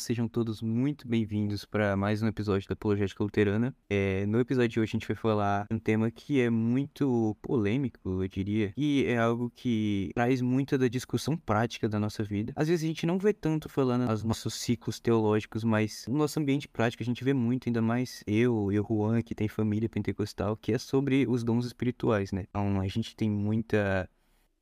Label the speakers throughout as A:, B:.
A: Sejam todos muito bem-vindos para mais um episódio da Apologética Luterana. É, no episódio de hoje a gente vai falar um tema que é muito polêmico, eu diria, e é algo que traz muita da discussão prática da nossa vida. Às vezes a gente não vê tanto falando nos nossos ciclos teológicos, mas no nosso ambiente prático a gente vê muito, ainda mais eu e o Juan, que tem família pentecostal, que é sobre os dons espirituais, né? Então a gente tem muita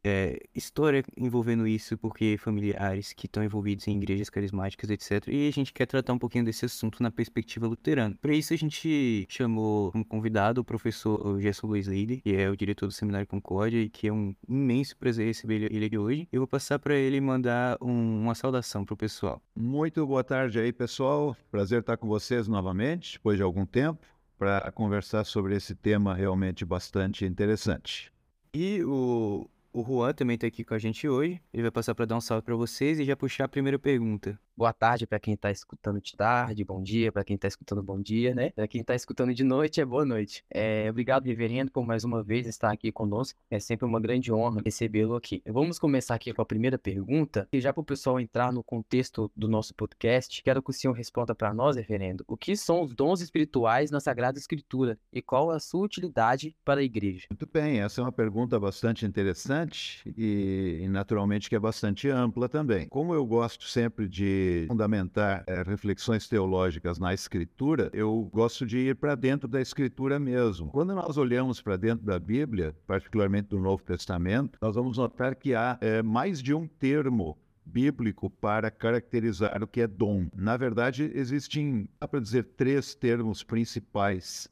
A: é, história envolvendo isso, porque familiares que estão envolvidos em igrejas carismáticas, etc. E a gente quer tratar um pouquinho desse assunto na perspectiva luterana. Para isso, a gente chamou como convidado o professor Gerson Luiz Leide, que é o diretor do Seminário Concórdia e que é um imenso prazer receber ele aqui hoje. Eu vou passar para ele mandar um, uma saudação para o pessoal.
B: Muito boa tarde aí, pessoal. Prazer estar com vocês novamente, depois de algum tempo, para conversar sobre esse tema realmente bastante interessante.
A: E o, o Juan também está aqui com a gente hoje. Ele vai passar para dar um salve para vocês e já puxar a primeira pergunta.
C: Boa tarde para quem está escutando de tarde, bom dia para quem está escutando bom dia, né? Para quem está escutando de noite, é boa noite. É, obrigado, reverendo, por mais uma vez estar aqui conosco. É sempre uma grande honra recebê-lo aqui. Vamos começar aqui com a primeira pergunta. E já para o pessoal entrar no contexto do nosso podcast, quero que o senhor responda para nós, reverendo, o que são os dons espirituais na Sagrada Escritura e qual a sua utilidade para a igreja?
B: Muito bem, essa é uma pergunta bastante interessante e, e naturalmente que é bastante ampla também. Como eu gosto sempre de fundamentar é, reflexões teológicas na Escritura, eu gosto de ir para dentro da Escritura mesmo. Quando nós olhamos para dentro da Bíblia, particularmente do Novo Testamento, nós vamos notar que há é, mais de um termo bíblico para caracterizar o que é dom. Na verdade, existem, dá para dizer, três termos principais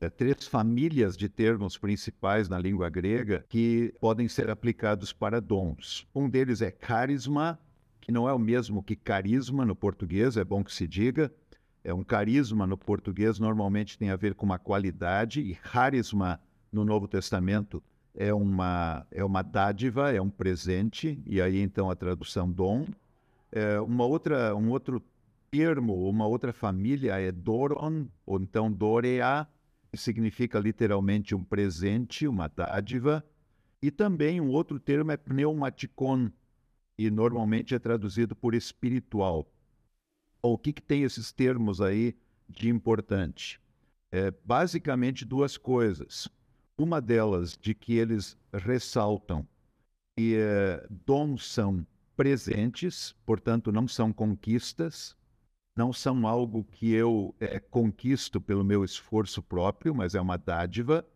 B: é, três famílias de termos principais na língua grega que podem ser aplicados para dons. Um deles é carisma, que não é o mesmo que carisma no português, é bom que se diga. É um carisma no português normalmente tem a ver com uma qualidade e carisma no Novo Testamento é uma é uma dádiva, é um presente e aí então a tradução dom. É uma outra um outro termo, uma outra família é doron ou então dorea, que significa literalmente um presente, uma dádiva. E também um outro termo é pneumaticon, e normalmente é traduzido por espiritual. O que, que tem esses termos aí de importante? É, basicamente duas coisas. Uma delas de que eles ressaltam que é, dons são presentes, portanto não são conquistas, não são algo que eu é, conquisto pelo meu esforço próprio, mas é uma dádiva.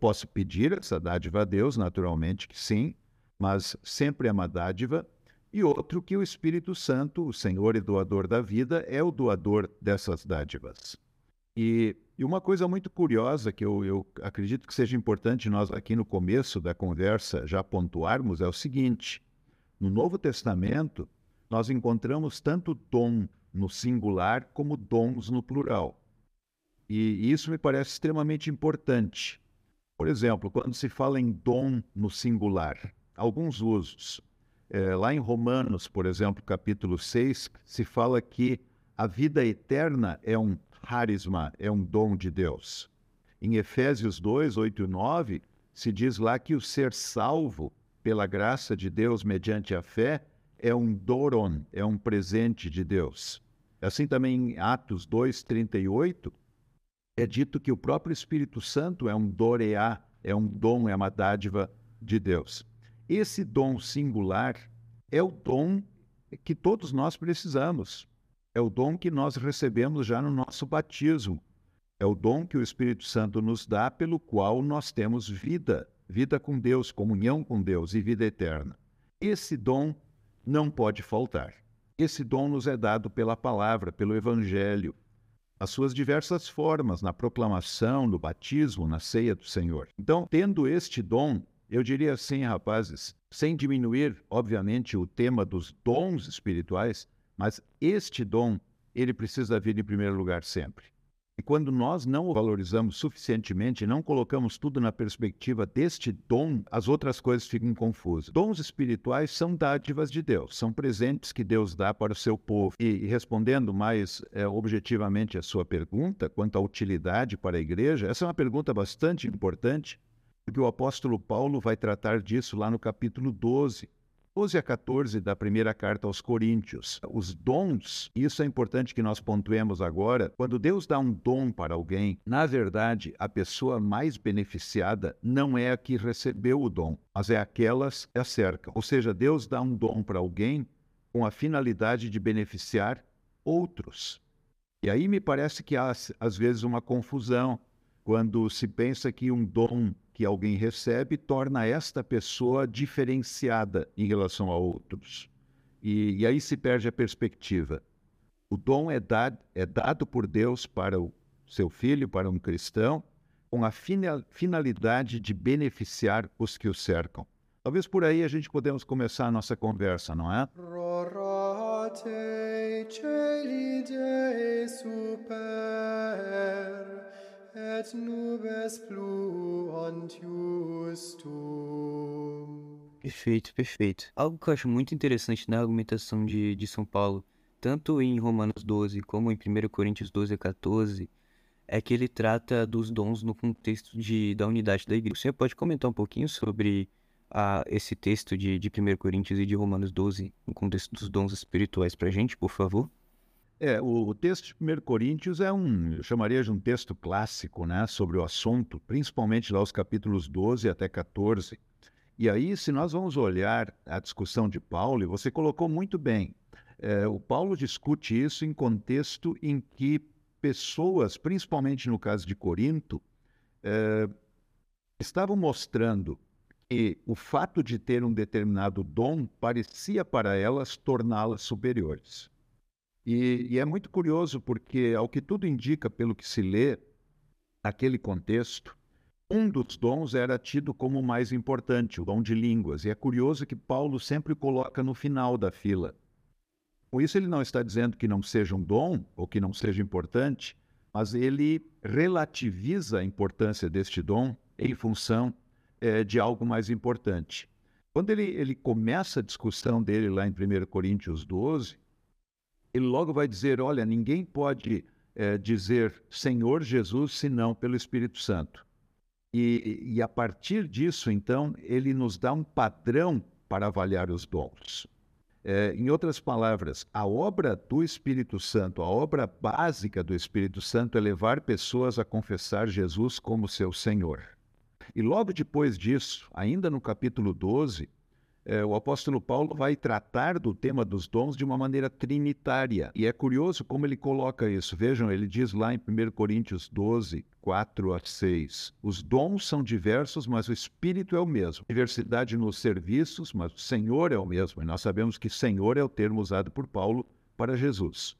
B: Posso pedir essa dádiva a Deus, naturalmente que sim, mas sempre é uma dádiva e outro que o Espírito Santo, o Senhor e doador da vida, é o doador dessas dádivas. E, e uma coisa muito curiosa que eu, eu acredito que seja importante nós aqui no começo da conversa já pontuarmos é o seguinte: no Novo Testamento, nós encontramos tanto dom no singular como dons no plural. E isso me parece extremamente importante. Por exemplo, quando se fala em dom no singular, alguns usos. É, lá em Romanos, por exemplo, capítulo 6, se fala que a vida eterna é um carisma, é um dom de Deus. Em Efésios 2, 8 e 9, se diz lá que o ser salvo pela graça de Deus mediante a fé é um doron, é um presente de Deus. Assim também em Atos 2, 38, é dito que o próprio Espírito Santo é um doreá, é um dom, é uma dádiva de Deus. Esse dom singular é o dom que todos nós precisamos. É o dom que nós recebemos já no nosso batismo. É o dom que o Espírito Santo nos dá, pelo qual nós temos vida, vida com Deus, comunhão com Deus e vida eterna. Esse dom não pode faltar. Esse dom nos é dado pela palavra, pelo Evangelho, as suas diversas formas, na proclamação, no batismo, na ceia do Senhor. Então, tendo este dom, eu diria assim, rapazes, sem diminuir, obviamente, o tema dos dons espirituais, mas este dom, ele precisa vir em primeiro lugar sempre. E quando nós não o valorizamos suficientemente, não colocamos tudo na perspectiva deste dom, as outras coisas ficam confusas. Dons espirituais são dádivas de Deus, são presentes que Deus dá para o seu povo. E, respondendo mais é, objetivamente a sua pergunta quanto à utilidade para a igreja, essa é uma pergunta bastante importante porque o apóstolo Paulo vai tratar disso lá no capítulo 12, 12 a 14 da primeira carta aos Coríntios. Os dons, isso é importante que nós pontuemos agora. Quando Deus dá um dom para alguém, na verdade, a pessoa mais beneficiada não é a que recebeu o dom, mas é aquelas que a cercam. Ou seja, Deus dá um dom para alguém com a finalidade de beneficiar outros. E aí me parece que há, às vezes, uma confusão quando se pensa que um dom que alguém recebe torna esta pessoa diferenciada em relação a outros. E, e aí se perde a perspectiva. O dom é, dado, é dado por Deus para o seu filho, para um cristão, com a finalidade de beneficiar os que o cercam. Talvez por aí a gente podemos começar a nossa conversa, não é? super et nubes
A: Perfeito, perfeito. Algo que eu acho muito interessante na argumentação de, de São Paulo, tanto em Romanos 12 como em 1 Coríntios 12 a 14, é que ele trata dos dons no contexto de, da unidade da igreja. Você pode comentar um pouquinho sobre a, esse texto de, de 1 Coríntios e de Romanos 12 no contexto dos dons espirituais para a gente, por favor?
B: É, o, o, texto de 1 Coríntios é um, eu chamaria de um texto clássico, né, sobre o assunto, principalmente lá os capítulos 12 até 14. E aí, se nós vamos olhar a discussão de Paulo, e você colocou muito bem, é, o Paulo discute isso em contexto em que pessoas, principalmente no caso de Corinto, é, estavam mostrando que o fato de ter um determinado dom parecia para elas torná-las superiores. E, e, é muito curioso porque, ao que tudo indica pelo que se lê, naquele contexto, um dos dons era tido como o mais importante, o dom de línguas. E é curioso que Paulo sempre coloca no final da fila. Com isso, ele não está dizendo que não seja um dom ou que não seja importante, mas ele relativiza a importância deste dom em função é, de algo mais importante. Quando ele, ele começa a discussão dele lá em 1 Coríntios 12, ele logo vai dizer: olha, ninguém pode é, dizer Senhor Jesus senão pelo Espírito Santo. E, e a partir disso, então, ele nos dá um padrão para avaliar os dons. É, em outras palavras, a obra do Espírito Santo, a obra básica do Espírito Santo é levar pessoas a confessar Jesus como seu Senhor. E logo depois disso, ainda no capítulo 12, é, o apóstolo Paulo vai tratar do tema dos dons de uma maneira trinitária. E é curioso como ele coloca isso. Vejam, ele diz lá em 1 Coríntios 12, 4 a 6: Os dons são diversos, mas o Espírito é o mesmo. Diversidade nos serviços, mas o Senhor é o mesmo. E nós sabemos que Senhor é o termo usado por Paulo para Jesus.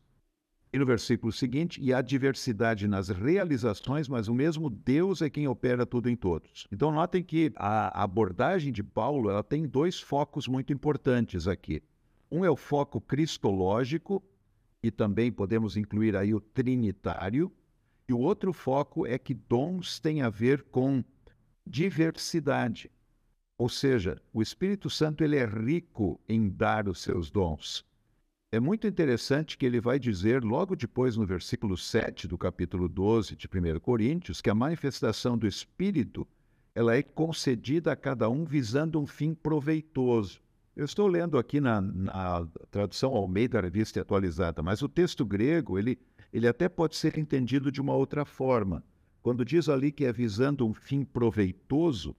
B: E no versículo seguinte, e há diversidade nas realizações, mas o mesmo Deus é quem opera tudo em todos. Então notem que a abordagem de Paulo ela tem dois focos muito importantes aqui. Um é o foco cristológico, e também podemos incluir aí o trinitário, e o outro foco é que dons têm a ver com diversidade. Ou seja, o Espírito Santo ele é rico em dar os seus dons. É muito interessante que ele vai dizer, logo depois, no versículo 7 do capítulo 12 de 1 Coríntios, que a manifestação do Espírito ela é concedida a cada um visando um fim proveitoso. Eu estou lendo aqui na, na tradução Almeida Revista Atualizada, mas o texto grego ele, ele até pode ser entendido de uma outra forma. Quando diz ali que é visando um fim proveitoso,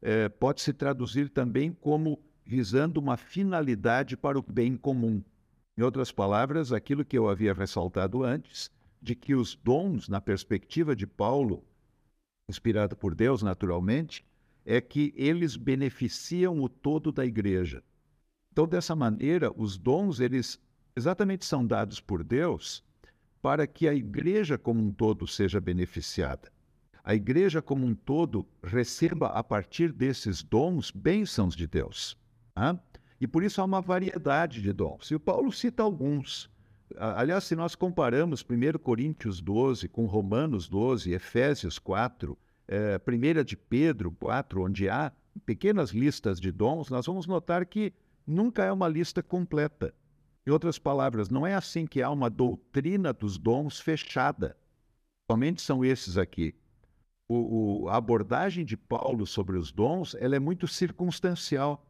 B: é, pode se traduzir também como visando uma finalidade para o bem comum. Em outras palavras, aquilo que eu havia ressaltado antes, de que os dons, na perspectiva de Paulo, inspirado por Deus naturalmente, é que eles beneficiam o todo da igreja. Então, dessa maneira, os dons, eles exatamente são dados por Deus para que a igreja como um todo seja beneficiada. A igreja como um todo receba a partir desses dons bênçãos de Deus. Tá? E por isso há uma variedade de dons. E o Paulo cita alguns. Aliás, se nós comparamos 1 Coríntios 12 com Romanos 12, Efésios 4, é, 1 de Pedro 4, onde há pequenas listas de dons, nós vamos notar que nunca é uma lista completa. Em outras palavras, não é assim que há uma doutrina dos dons fechada. Somente são esses aqui. O, o, a abordagem de Paulo sobre os dons ela é muito circunstancial.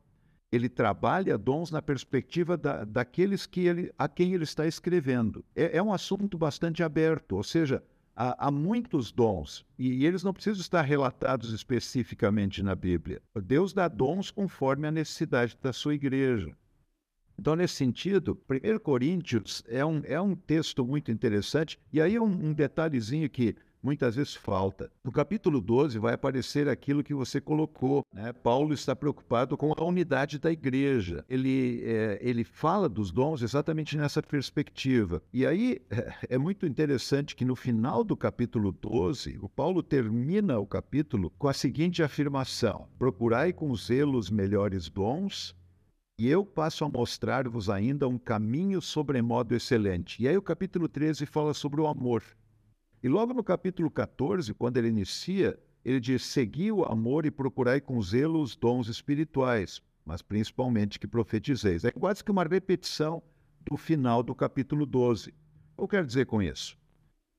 B: Ele trabalha dons na perspectiva da, daqueles que ele, a quem ele está escrevendo. É, é um assunto bastante aberto, ou seja, há, há muitos dons e, eles não precisam estar relatados especificamente na Bíblia. Deus dá dons conforme a necessidade da sua igreja. Então, nesse sentido, 1 Coríntios é um, é um texto muito interessante, e aí um, um detalhezinho que muitas vezes falta. No capítulo 12 vai aparecer aquilo que você colocou. Né? Paulo está preocupado com a unidade da igreja. Ele, é, ele fala dos dons exatamente nessa perspectiva. E aí é, muito interessante que no final do capítulo 12, o Paulo termina o capítulo com a seguinte afirmação: Procurai com zelo os melhores dons e eu passo a mostrar-vos ainda um caminho sobremodo excelente. E aí o capítulo 13 fala sobre o amor. E logo no capítulo 14, quando ele inicia, ele diz: Segui o amor e procurai com zelo os dons espirituais, mas principalmente que profetizeis. É quase que uma repetição do final do capítulo 12. O que eu quero dizer com isso?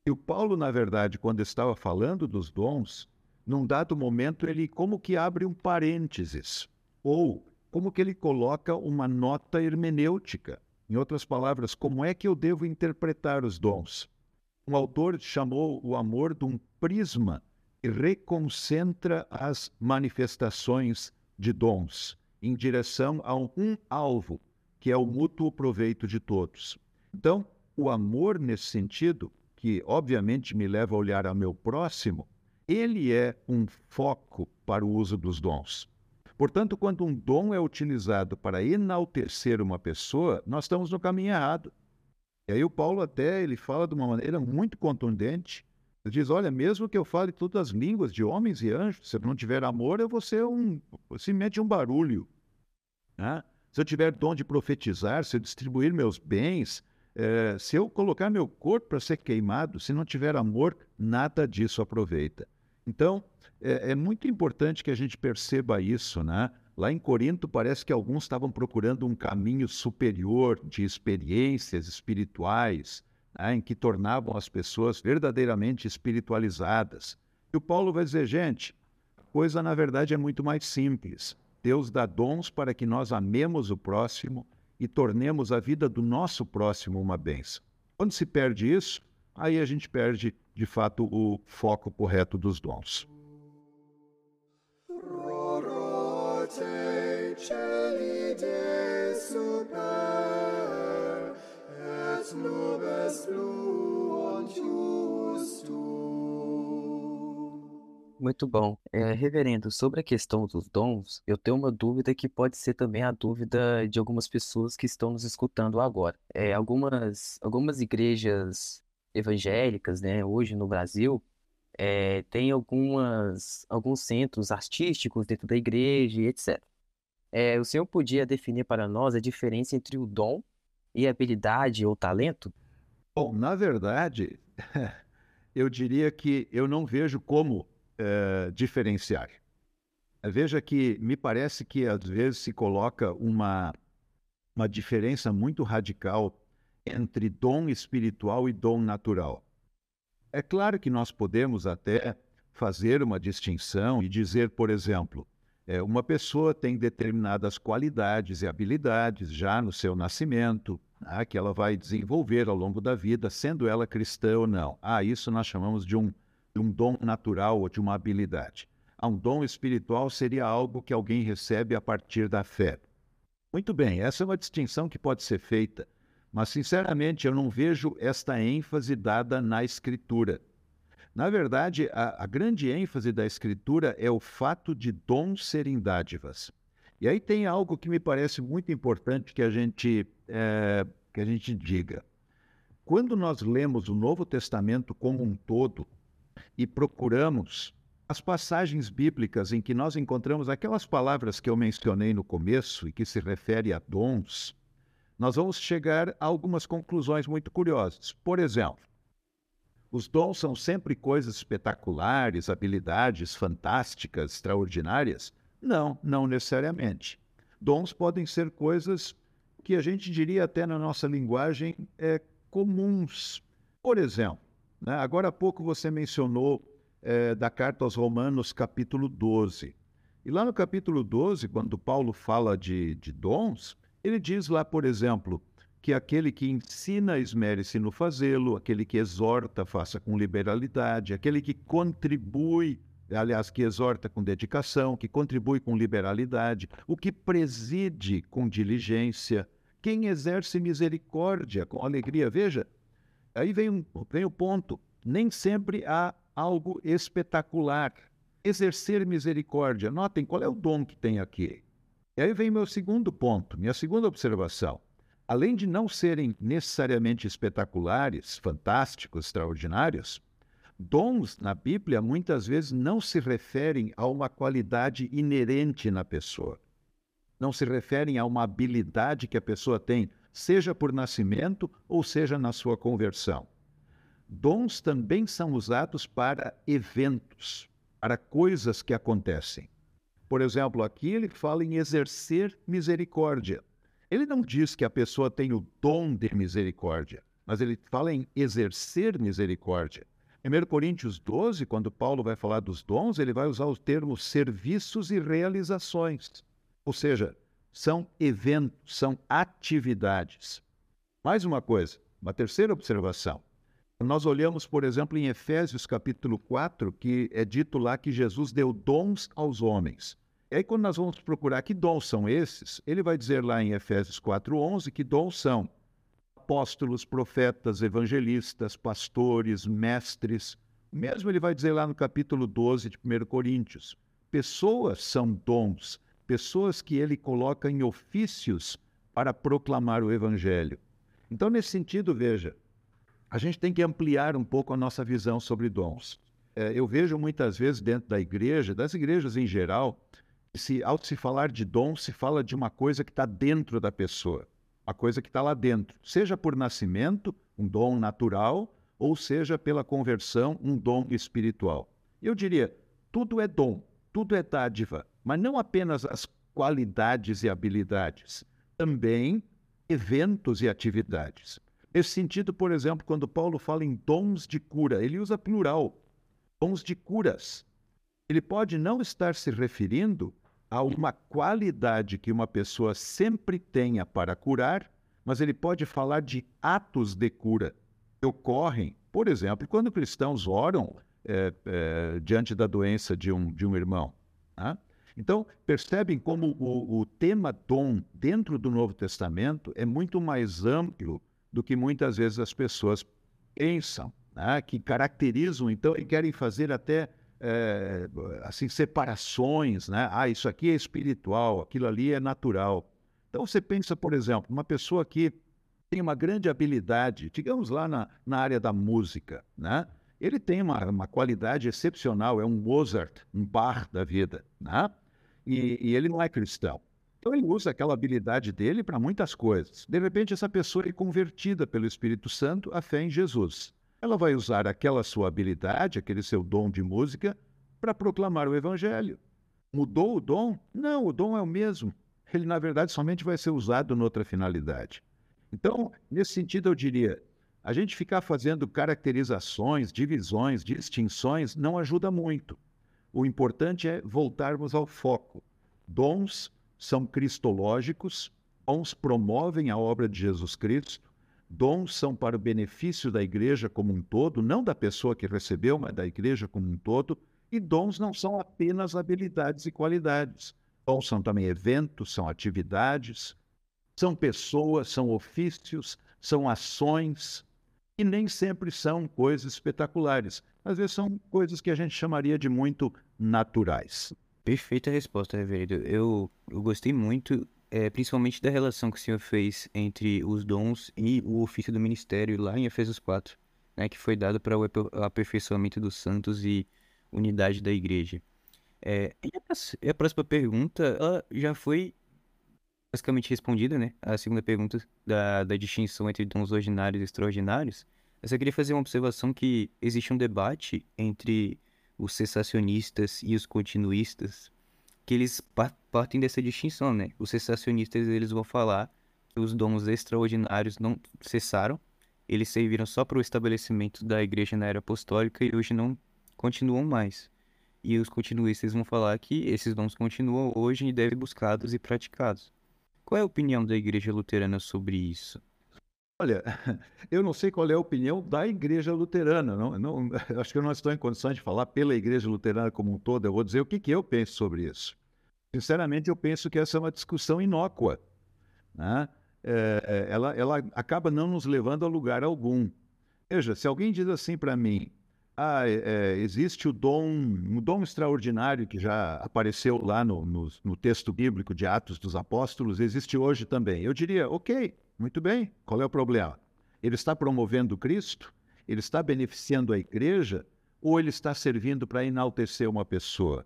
B: E o Paulo, na verdade, quando estava falando dos dons, num dado momento ele como que abre um parênteses, ou como que ele coloca uma nota hermenêutica. Em outras palavras, como é que eu devo interpretar os dons? Um autor chamou o amor de um prisma que reconcentra as manifestações de dons em direção a um alvo, que é o mútuo proveito de todos. Então, o amor, nesse sentido, que obviamente me leva a olhar ao meu próximo, ele é um foco para o uso dos dons. Portanto, quando um dom é utilizado para enaltecer uma pessoa, nós estamos no caminho errado. E aí o Paulo até ele fala de uma maneira muito contundente. Ele diz: olha, mesmo que eu fale todas as línguas de homens e anjos, se eu não tiver amor, eu vou ser um simplesmente um barulho. Né? Se eu tiver dom de profetizar, se eu distribuir meus bens, é, se eu colocar meu corpo para ser queimado, se não tiver amor, nada disso aproveita. Então, é, é muito importante que a gente perceba isso, né? Lá em Corinto, parece que alguns estavam procurando um caminho superior de experiências espirituais, né, em que tornavam as pessoas verdadeiramente espiritualizadas. E o Paulo vai dizer, gente, a coisa na verdade é muito mais simples. Deus dá dons para que nós amemos o próximo e tornemos a vida do nosso próximo uma bênção. Quando se perde isso, aí a gente perde, de fato, o foco correto dos dons.
C: Muito bom. É, reverendo, sobre a questão dos dons, eu tenho uma dúvida que pode ser também a dúvida de algumas pessoas que estão nos escutando agora. É, algumas, algumas igrejas evangélicas, né, hoje no Brasil, é, tem algumas, alguns centros artísticos dentro da igreja etc. É, o senhor podia definir para nós a diferença entre o dom e habilidade ou talento?
B: Bom, na verdade, eu diria que eu não vejo como é, diferenciar. Veja que me parece que às vezes se coloca uma, uma diferença muito radical entre dom espiritual e dom natural. É claro que nós podemos até fazer uma distinção e dizer, por exemplo, é, uma pessoa tem determinadas qualidades e habilidades já no seu nascimento, né, que ela vai desenvolver ao longo da vida, sendo ela cristã ou não. Ah, isso nós chamamos de um de um dom natural ou de uma habilidade. Ah, um dom espiritual seria algo que alguém recebe a partir da fé. Muito bem, essa é uma distinção que pode ser feita, mas sinceramente eu não vejo esta ênfase dada na Escritura. Na verdade, a, a grande ênfase da Escritura é o fato de dons serem dádivas. E aí tem algo que me parece muito importante que a gente, é, que a gente diga. Quando nós lemos o Novo Testamento como um todo, e procuramos as passagens bíblicas em que nós encontramos aquelas palavras que eu mencionei no começo e que se refere a dons, nós vamos chegar a algumas conclusões muito curiosas. Por exemplo, os dons são sempre coisas espetaculares, habilidades fantásticas, extraordinárias? Não, não necessariamente. Dons podem ser coisas que a gente diria até na nossa linguagem é, comuns. Por exemplo, né? Agora há pouco você mencionou é, da carta aos Romanos, capítulo 12. E lá no capítulo 12, quando Paulo fala de, de dons, ele diz lá, por exemplo, que aquele que ensina, esmere-se no fazê-lo, aquele que exorta, faça com liberalidade, aquele que contribui, aliás, que exorta com dedicação, que contribui com liberalidade, o que preside com diligência, quem exerce misericórdia com alegria. Veja, aí vem, um, vem o ponto. Nem sempre há algo espetacular. Exercer misericórdia. Notem qual é o dom que tem aqui. E aí vem meu segundo ponto, minha segunda observação além de não serem necessariamente espetaculares, fantásticos, extraordinários, dons na Bíblia muitas vezes não se referem a uma qualidade inerente na pessoa. Não se referem a uma habilidade que a pessoa tem, seja por nascimento ou seja na sua conversão. Dons também são usados para eventos, para coisas que acontecem. Por exemplo, aqui ele fala em exercer misericórdia. Ele não diz que a pessoa tem o dom de misericórdia, mas ele fala em exercer misericórdia. Em 1 Coríntios 12, quando Paulo vai falar dos dons, ele vai usar o termo serviços e realizações. Ou seja, são eventos, são atividades. Mais uma coisa, uma terceira observação. Nós olhamos, por exemplo, em Efésios capítulo 4, que é dito lá que Jesus deu dons aos homens. E aí, quando nós vamos procurar que dons são esses, ele vai dizer lá em Efésios 4,11 que dons são apóstolos, profetas, evangelistas, pastores, mestres. Mesmo ele vai dizer lá no capítulo 12 de 1 Coríntios: pessoas são dons, pessoas que ele coloca em ofícios para proclamar o evangelho. Então, nesse sentido, veja, a gente tem que ampliar um pouco a nossa visão sobre dons. É, eu vejo muitas vezes dentro da igreja, das igrejas em geral, se, ao se falar de dom, se fala de uma coisa que está dentro da pessoa, uma coisa que está lá dentro, seja por nascimento, um dom natural, ou seja pela conversão, um dom espiritual. Eu diria, tudo é dom, tudo é dádiva, mas não apenas as qualidades e habilidades, também eventos e atividades. Nesse sentido, por exemplo, quando Paulo fala em dons de cura, ele usa plural, dons de curas. Ele pode não estar se referindo a uma qualidade que uma pessoa sempre tenha para curar, mas ele pode falar de atos de cura que ocorrem, por exemplo, quando cristãos oram é, é, diante da doença de um, de um irmão. Né? Então, percebem como o, o tema dom dentro do Novo Testamento é muito mais amplo do que muitas vezes as pessoas pensam, né? que caracterizam, então, e querem fazer até é, assim separações, né? Ah, isso aqui é espiritual, aquilo ali é natural. Então você pensa, por exemplo, uma pessoa que tem uma grande habilidade, digamos lá na, na área da música, né? Ele tem uma, uma qualidade excepcional, é um Mozart, um Bach da vida, né? E, e ele não é cristão. Então ele usa aquela habilidade dele para muitas coisas. De repente essa pessoa é convertida pelo Espírito Santo à fé em Jesus ela vai usar aquela sua habilidade, aquele seu dom de música, para proclamar o evangelho. Mudou o dom? Não, o dom é o mesmo. Ele, na verdade, somente vai ser usado noutra finalidade. Então, nesse sentido, eu diria: a gente ficar fazendo caracterizações, divisões, distinções não ajuda muito. O importante é voltarmos ao foco. Dons são cristológicos, dons promovem a obra de Jesus Cristo, Dons são para o benefício da igreja como um todo, não da pessoa que recebeu, mas da igreja como um todo. E dons não são apenas habilidades e qualidades. Dons são também eventos, são atividades, são pessoas, são ofícios, são ações, e nem sempre são coisas espetaculares. Às vezes são coisas que a gente chamaria de muito naturais.
A: Perfeita resposta, Reverendo. Eu, eu gostei muito é, principalmente da relação que o Senhor fez entre os dons e o ofício do ministério lá em Efésios 4, né, que foi dado para o aperfeiçoamento dos santos e unidade da igreja. É, e a próxima pergunta ela já foi basicamente respondida, né? A segunda pergunta da, da distinção entre dons ordinários e extraordinários. Eu só queria fazer uma observação que existe um debate entre os cessacionistas e os continuistas que eles partem dessa distinção, né? Os cessacionistas eles vão falar que os dons extraordinários não cessaram, eles serviram só para o estabelecimento da igreja na era apostólica e hoje não continuam mais. E os continuistas vão falar que esses dons continuam hoje e devem buscados e praticados. Qual é a opinião da Igreja Luterana sobre isso?
B: Olha, eu não sei qual é a opinião da Igreja Luterana. Não, não, acho que eu não estou em condições de falar pela Igreja Luterana como um todo. Eu vou dizer o que, que eu penso sobre isso. Sinceramente, eu penso que essa é uma discussão inócua. Né? É, ela, ela acaba não nos levando a lugar algum. Veja, se alguém diz assim para mim, ah, é, existe o dom, um dom extraordinário que já apareceu lá no, no, no, texto bíblico de Atos dos Apóstolos, existe hoje também. Eu diria, ok, muito bem, qual é o problema? Ele está promovendo Cristo? Ele está beneficiando a igreja? Ou ele está servindo para enaltecer uma pessoa?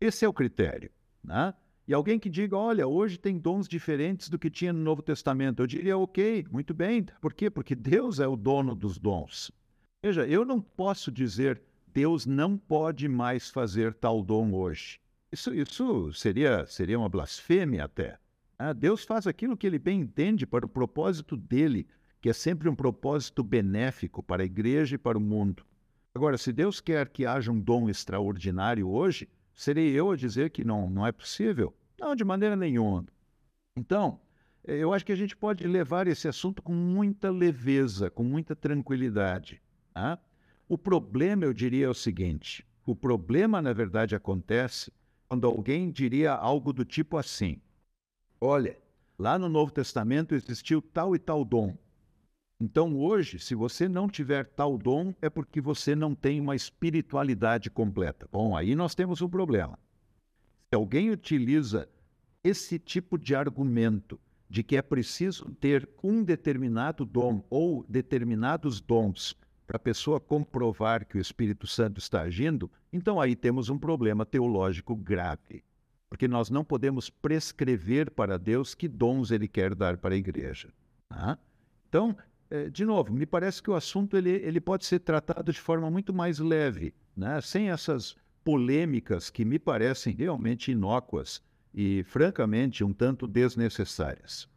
B: Esse é o critério. Né? E alguém que diga, olha, hoje tem dons diferentes do que tinha no Novo Testamento, eu diria, ok, muito bem. Por quê? Porque Deus é o dono dos dons. Veja, eu não posso dizer Deus não pode mais fazer tal dom hoje. Isso, isso seria, seria uma blasfêmia até. Ah, Deus faz aquilo que ele bem entende para o propósito dele, que é sempre um propósito benéfico para a igreja e para o mundo. Agora, se Deus quer que haja um dom extraordinário hoje, serei eu a dizer que não, não é possível? Não, de maneira nenhuma. Então, eu acho que a gente pode levar esse assunto com muita leveza, com muita tranquilidade. Tá? O problema, eu diria, é o seguinte: o problema, na verdade, acontece quando alguém diria algo do tipo assim: Olha, lá no Novo Testamento existiu tal e tal dom. Então, hoje, se você não tiver tal dom, é porque você não tem uma espiritualidade completa. Bom, aí nós temos um problema. Se alguém utiliza esse tipo de argumento de que é preciso ter um determinado dom ou determinados dons para a pessoa comprovar que o Espírito Santo está agindo, então aí temos um problema teológico grave. Porque nós não podemos prescrever para Deus que dons ele quer dar para a igreja. Tá? Então, é, de novo, me parece que o assunto ele, ele pode ser tratado de forma muito mais leve, né? sem essas polêmicas que me parecem realmente inócuas e, francamente, um tanto desnecessárias.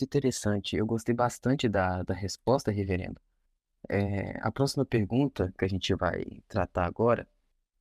C: Muito interessante. Eu gostei bastante da, da resposta, reverendo. É, a próxima pergunta que a gente vai tratar agora,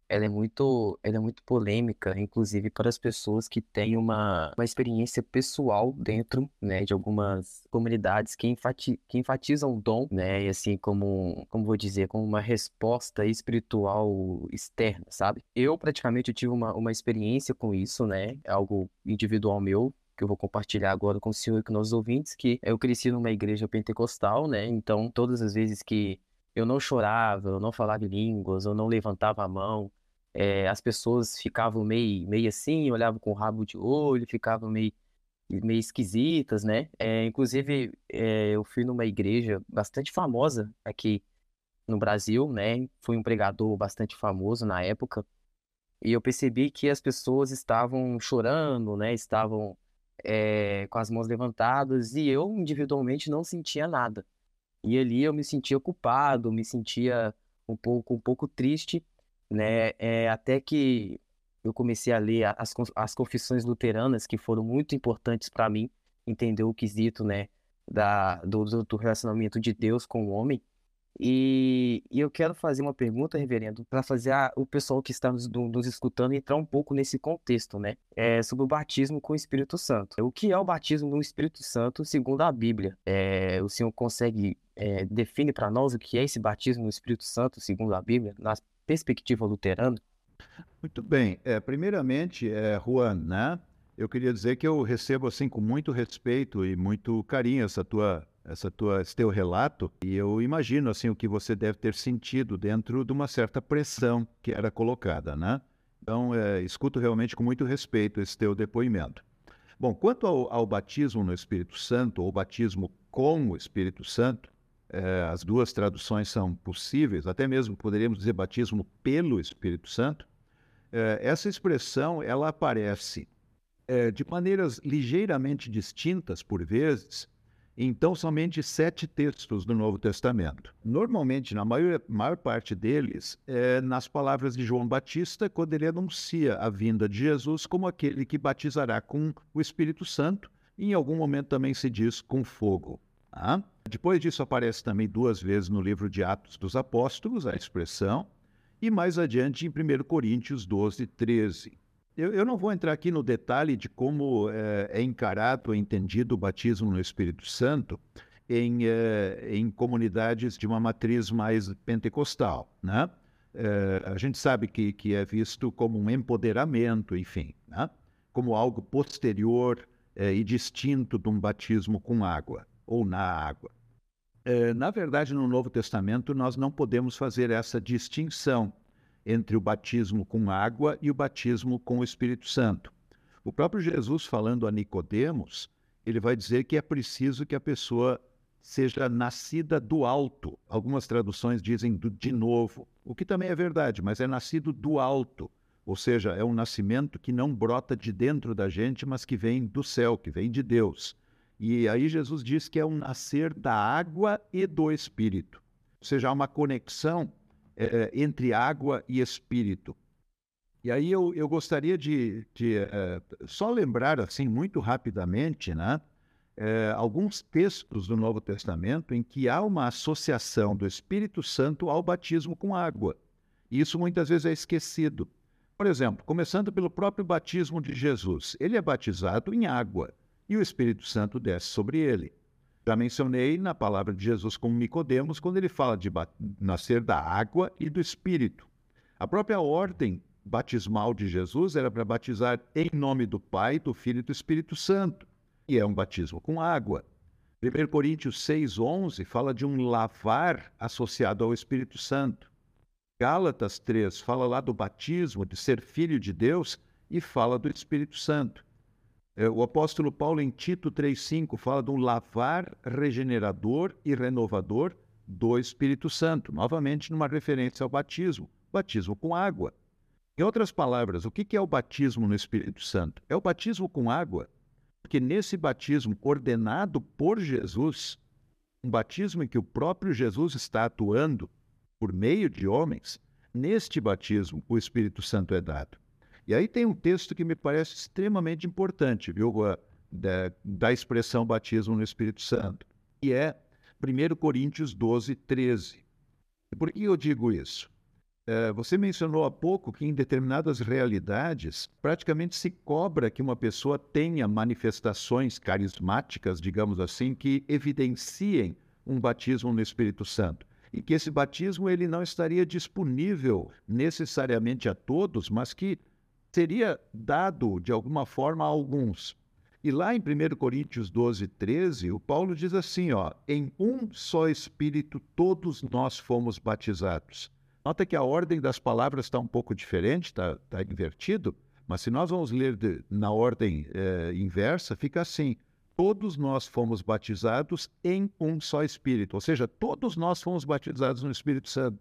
C: ela é muito, ela é muito polêmica, inclusive para as pessoas que têm uma, uma experiência pessoal dentro, né, de algumas comunidades que, enfati, que enfatizam o dom, né, e assim como, como vou dizer, como uma resposta espiritual externa, sabe? Eu praticamente tive uma, uma experiência com isso, né, algo individual meu, que eu vou compartilhar agora com o senhor e com nossos ouvintes, que eu cresci numa igreja pentecostal, né? Então, todas as vezes que eu não chorava, eu não falava línguas, eu não levantava a mão, é, as pessoas ficavam meio, meio assim, olhavam com o rabo de olho, ficavam meio, meio esquisitas, né? É, inclusive, é, eu fui numa igreja bastante famosa aqui no Brasil, né? Fui um pregador bastante famoso na época, e eu percebi que as pessoas estavam chorando, né? Estavam é, com as mãos levantadas e eu individualmente não sentia nada. E ali eu me sentia culpado, me sentia um pouco, um pouco triste, né? É, até que eu comecei a ler as, as confissões luteranas, que foram muito importantes para mim, entender o quesito, né? Da, do, do relacionamento de Deus com o homem. E, e, eu quero fazer uma pergunta, reverendo, para fazer a, o pessoal que está nos, nos, escutando entrar um pouco nesse contexto, né? É, sobre o batismo com o Espírito Santo. O que é o batismo no Espírito Santo segundo a Bíblia? É, o senhor consegue é, define para nós o que é esse batismo no Espírito Santo segundo a Bíblia, na perspectiva luterana?
B: Muito bem. É, primeiramente, é, Juan, né? Eu queria dizer que eu recebo assim com muito respeito e muito carinho essa tua essa tua, esse teu relato e eu imagino assim o que você deve ter sentido dentro de uma certa pressão que era colocada, né? Então, é, escuto realmente com muito respeito esse teu depoimento. Bom, quanto ao, ao batismo no Espírito Santo ou batismo com o Espírito Santo, é, as duas traduções são possíveis, até mesmo poderíamos dizer batismo pelo Espírito Santo. É, essa expressão ela aparece é, de maneiras ligeiramente distintas por vezes então somente sete textos do Novo Testamento. Normalmente, na maior, maior parte deles, é nas palavras de João Batista, quando ele anuncia a vinda de Jesus como aquele que batizará com o Espírito Santo, e em algum momento também se diz com fogo. Tá? Depois disso aparece também duas vezes no livro de Atos dos Apóstolos a expressão, e mais adiante em 1 Coríntios 12, 13. Eu, eu, não vou entrar aqui no detalhe de como é, é encarado, entendido o batismo no Espírito Santo em, é, em comunidades de uma matriz mais pentecostal, né? É, a gente sabe que, que é visto como um empoderamento, enfim, né? como algo posterior e distinto de um batismo com água ou na água. na verdade, no Novo Testamento, nós não podemos fazer essa distinção entre o batismo com água e o batismo com o Espírito Santo. O próprio Jesus falando a Nicodemos, ele vai dizer que é preciso que a pessoa seja nascida do alto. Algumas traduções dizem do, de novo, o que também é verdade, mas é nascido do alto. Ou seja, é um nascimento que não brota de dentro da gente, mas que vem do céu, que vem de Deus. E aí Jesus diz que é um nascer da água e do espírito. Ou seja, há uma conexão é, entre água e espírito. E aí eu, eu gostaria de, de é, só lembrar, assim, muito rapidamente, né, é, alguns textos do Novo Testamento em que há uma associação do Espírito Santo ao batismo com água. E isso muitas vezes é esquecido. Por exemplo, começando pelo próprio batismo de Jesus. Ele é batizado em água e o Espírito Santo desce sobre ele. Já mencionei na palavra de Jesus com Nicodemos quando ele fala de nascer da água e do Espírito. A própria ordem batismal de Jesus era para batizar em nome do Pai, do Filho e do Espírito Santo. E é um batismo com água. 1 Coríntios 6,11 fala de um lavar associado ao Espírito Santo. Gálatas 3 fala lá do batismo, de ser filho de Deus, e fala do Espírito Santo. É, o apóstolo Paulo, em Tito 3,5, fala de um lavar regenerador e renovador do Espírito Santo, novamente numa referência ao batismo, batismo com água. Em outras palavras, o que é o batismo no Espírito Santo? É o batismo com água, porque nesse batismo ordenado por Jesus, um batismo em que o próprio Jesus está atuando por meio de homens, neste batismo o Espírito Santo é dado. E aí tem um texto que me parece extremamente importante, viu, da, da expressão batismo no Espírito Santo, que é 1 Coríntios 12, 13. E por que eu digo isso? É, você mencionou há pouco que em determinadas realidades praticamente se cobra que uma pessoa tenha manifestações carismáticas, digamos assim, que evidenciem um batismo no Espírito Santo e que esse batismo ele não estaria disponível necessariamente a todos, mas que seria dado de alguma forma a alguns. E lá em 1 Coríntios 12, 13, o Paulo diz assim: ó, em um só Espírito todos nós fomos batizados. Nota que a ordem das palavras está um pouco diferente, está tá invertido, mas se nós vamos ler de, na ordem é, inversa, fica assim: todos nós fomos batizados em um só Espírito, ou seja, todos nós fomos batizados no Espírito Santo.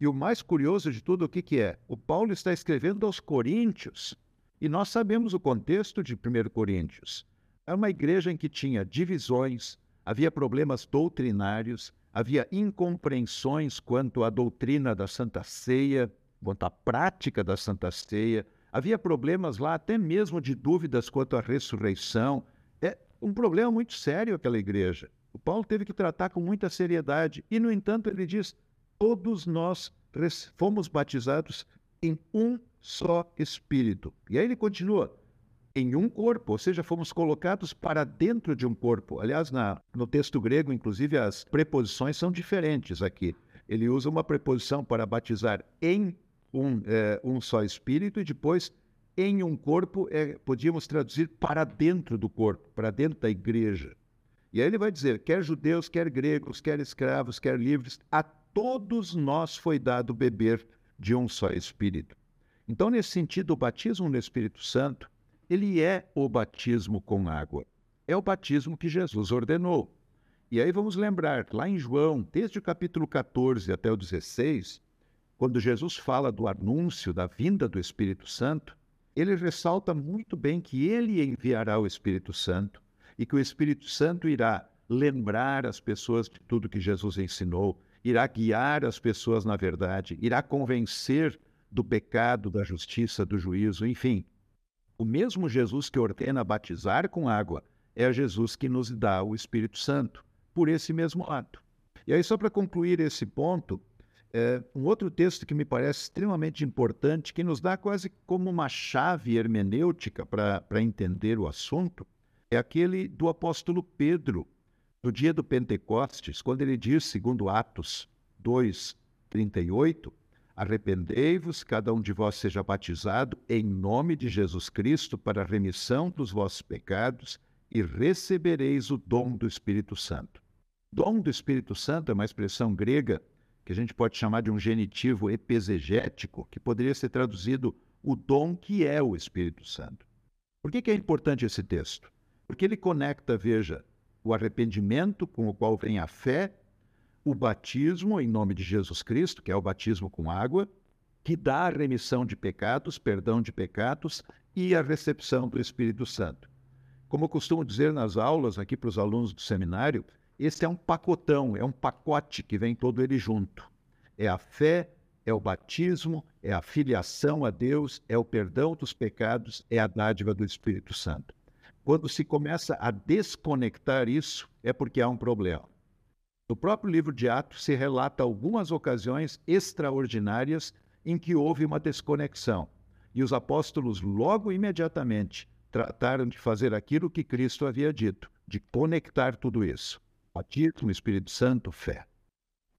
B: E o mais curioso de tudo, o que, que é? O Paulo está escrevendo aos Coríntios. E nós sabemos o contexto de 1 Coríntios. É uma igreja em que tinha divisões, havia problemas doutrinários, havia incompreensões quanto à doutrina da Santa Ceia, quanto à prática da Santa Ceia, havia problemas lá até mesmo de dúvidas quanto à ressurreição. É um problema muito sério aquela igreja. O Paulo teve que tratar com muita seriedade e, no entanto, ele diz: todos nós fomos batizados em um só Espírito. E aí ele continua, em um corpo, ou seja, fomos colocados para dentro de um corpo. Aliás, na, no texto grego, inclusive, as preposições são diferentes aqui. Ele usa uma preposição para batizar em um, é, um só Espírito e depois em um corpo, é, podíamos traduzir para dentro do corpo, para dentro da igreja. E aí ele vai dizer: quer judeus, quer gregos, quer escravos, quer livres, a todos nós foi dado beber de um só Espírito. Então, nesse sentido, o batismo no Espírito Santo, ele é o batismo com água. É o batismo que Jesus ordenou. E aí vamos lembrar, lá em João, desde o capítulo 14 até o 16, quando Jesus fala do anúncio da vinda do Espírito Santo, ele ressalta muito bem que ele enviará o Espírito Santo e que o Espírito Santo irá lembrar as pessoas de tudo que Jesus ensinou, irá guiar as pessoas na verdade, irá convencer do pecado, da justiça, do juízo, enfim. O mesmo Jesus que ordena batizar com água é Jesus que nos dá o Espírito Santo, por esse mesmo ato. E aí, só para concluir esse ponto, é, um outro texto que me parece extremamente importante, que nos dá quase como uma chave hermenêutica para entender o assunto, é aquele do apóstolo Pedro, no dia do Pentecostes, quando ele diz, segundo Atos 2, 38, Arrependei-vos, cada um de vós seja batizado em nome de Jesus Cristo para a remissão dos vossos pecados e recebereis o dom do Espírito Santo. Dom do Espírito Santo é uma expressão grega que a gente pode chamar de um genitivo epesegético, que poderia ser traduzido o dom que é o Espírito Santo. Por que, que é importante esse texto? Porque ele conecta, veja, o arrependimento com o qual vem a fé o batismo em nome de Jesus Cristo, que é o batismo com água, que dá a remissão de pecados, perdão de pecados e a recepção do Espírito Santo. Como eu costumo dizer nas aulas aqui para os alunos do seminário, esse é um pacotão, é um pacote que vem todo ele junto. É a fé, é o batismo, é a filiação a Deus, é o perdão dos pecados, é a dádiva do Espírito Santo. Quando se começa a desconectar isso, é porque há um problema. No próprio livro de Atos se relata algumas ocasiões extraordinárias em que houve uma desconexão. E os apóstolos, logo imediatamente, trataram de fazer aquilo que Cristo havia dito, de conectar tudo isso. Batismo, Espírito Santo, fé.